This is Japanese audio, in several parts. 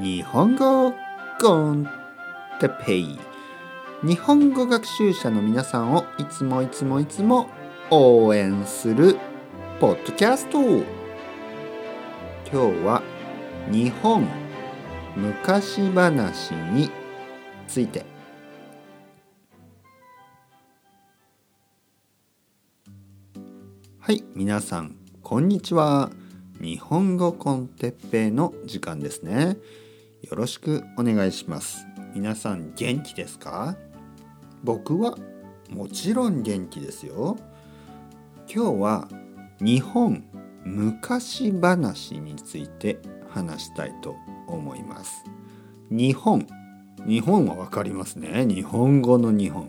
日本語コンテペイ。日本語学習者の皆さんをいつもいつもいつも応援するポッドキャスト。今日は日本昔話について。はい皆さんこんにちは。日本語コンテッペイの時間ですね。よろしくお願いします。皆さん元気ですか？僕はもちろん元気ですよ。今日は日本昔話について話したいと思います。日本。日本はわかりますね。日本語の日本。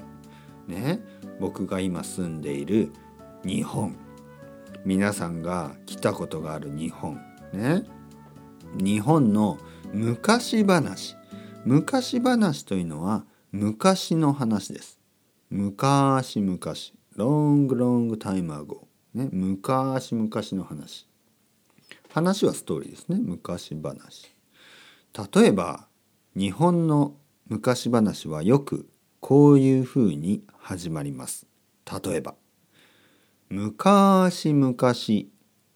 ね。僕が今住んでいる日本。皆さんが来たことがある日本。ね。日本の昔話。昔話というのは昔の話です。昔昔。ロングロングタイムアゴね。昔昔の話。話はストーリーですね。昔話。例えば日本の昔話はよくこういうふうに始まります。例えば昔々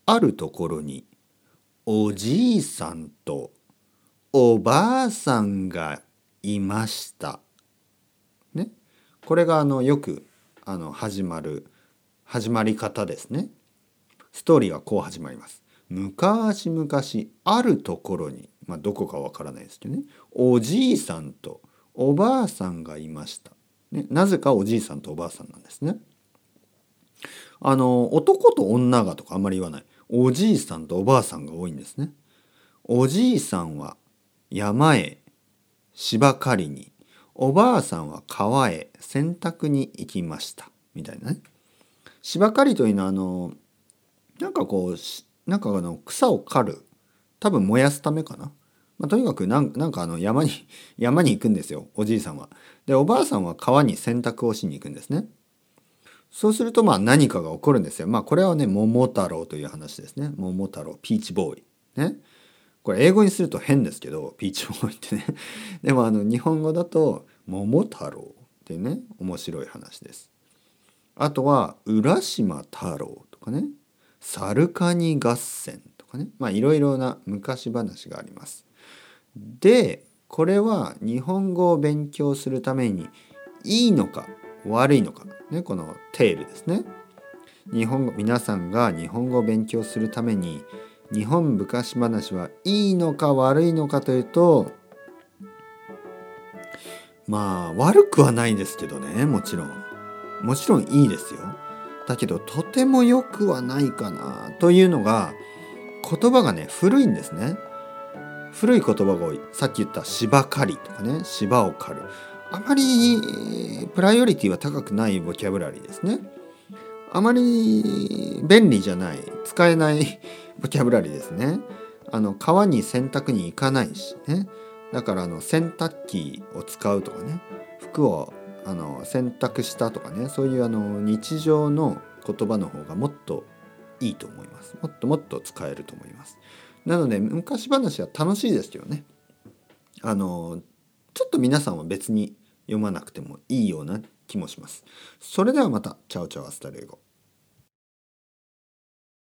あるところにおじいさんとおばあさんがいました。ね、これがあのよくあの始まる始まり方ですね。ストーリーはこう始まります。昔々あるところに、まあ、どこかわからないですけどねおじいさんとおばあさんがいました。ね、なぜかおじいさんとおばあさんなんですね。あの男と女がとかあんまり言わないおじいさんとおばあさんが多いんですね。おじいさんは山へ芝刈りにおばあさんは川へ洗濯に行きましたみたいなね。芝刈りというのはあのなんかこうなんかあの草を刈る多分燃やすためかな。まあ、とにかくなんかあの山に山に行くんですよおじいさんは。でおばあさんは川に洗濯をしに行くんですね。そうするとまあ何かが起こるんですよ。まあこれはね桃太郎という話ですね。桃太郎ピーチボーイ。ね。これ英語にすると変ですけどピーチボーイってね。でもあの日本語だと桃太郎ってね面白い話です。あとは浦島太郎とかね。サルカニ合戦とかね。まあいろいろな昔話があります。でこれは日本語を勉強するためにいいのか悪いのか、ね、このテールですね。日本語皆さんが日本語を勉強するために日本昔話はいいのか悪いのかというとまあ悪くはないですけどねもちろん。もちろんいいですよ。だけどとても良くはないかなというのが言葉がね古いんですね。古い言葉が多い。さっき言った芝刈りとかね芝を刈る。あまりプライオリティは高くないボキャブラリーですね。あまり便利じゃない使えないボキャブラリーですね。あの川に洗濯に行かないしね。だからあの洗濯機を使うとかね服をあの洗濯したとかねそういうあの日常の言葉の方がもっといいと思います。もっともっと使えると思います。なので昔話は楽しいですよね。あのちょっと皆さんは別に読まなくてもいいような気もします。それではまた。 Chao chao hasta luego。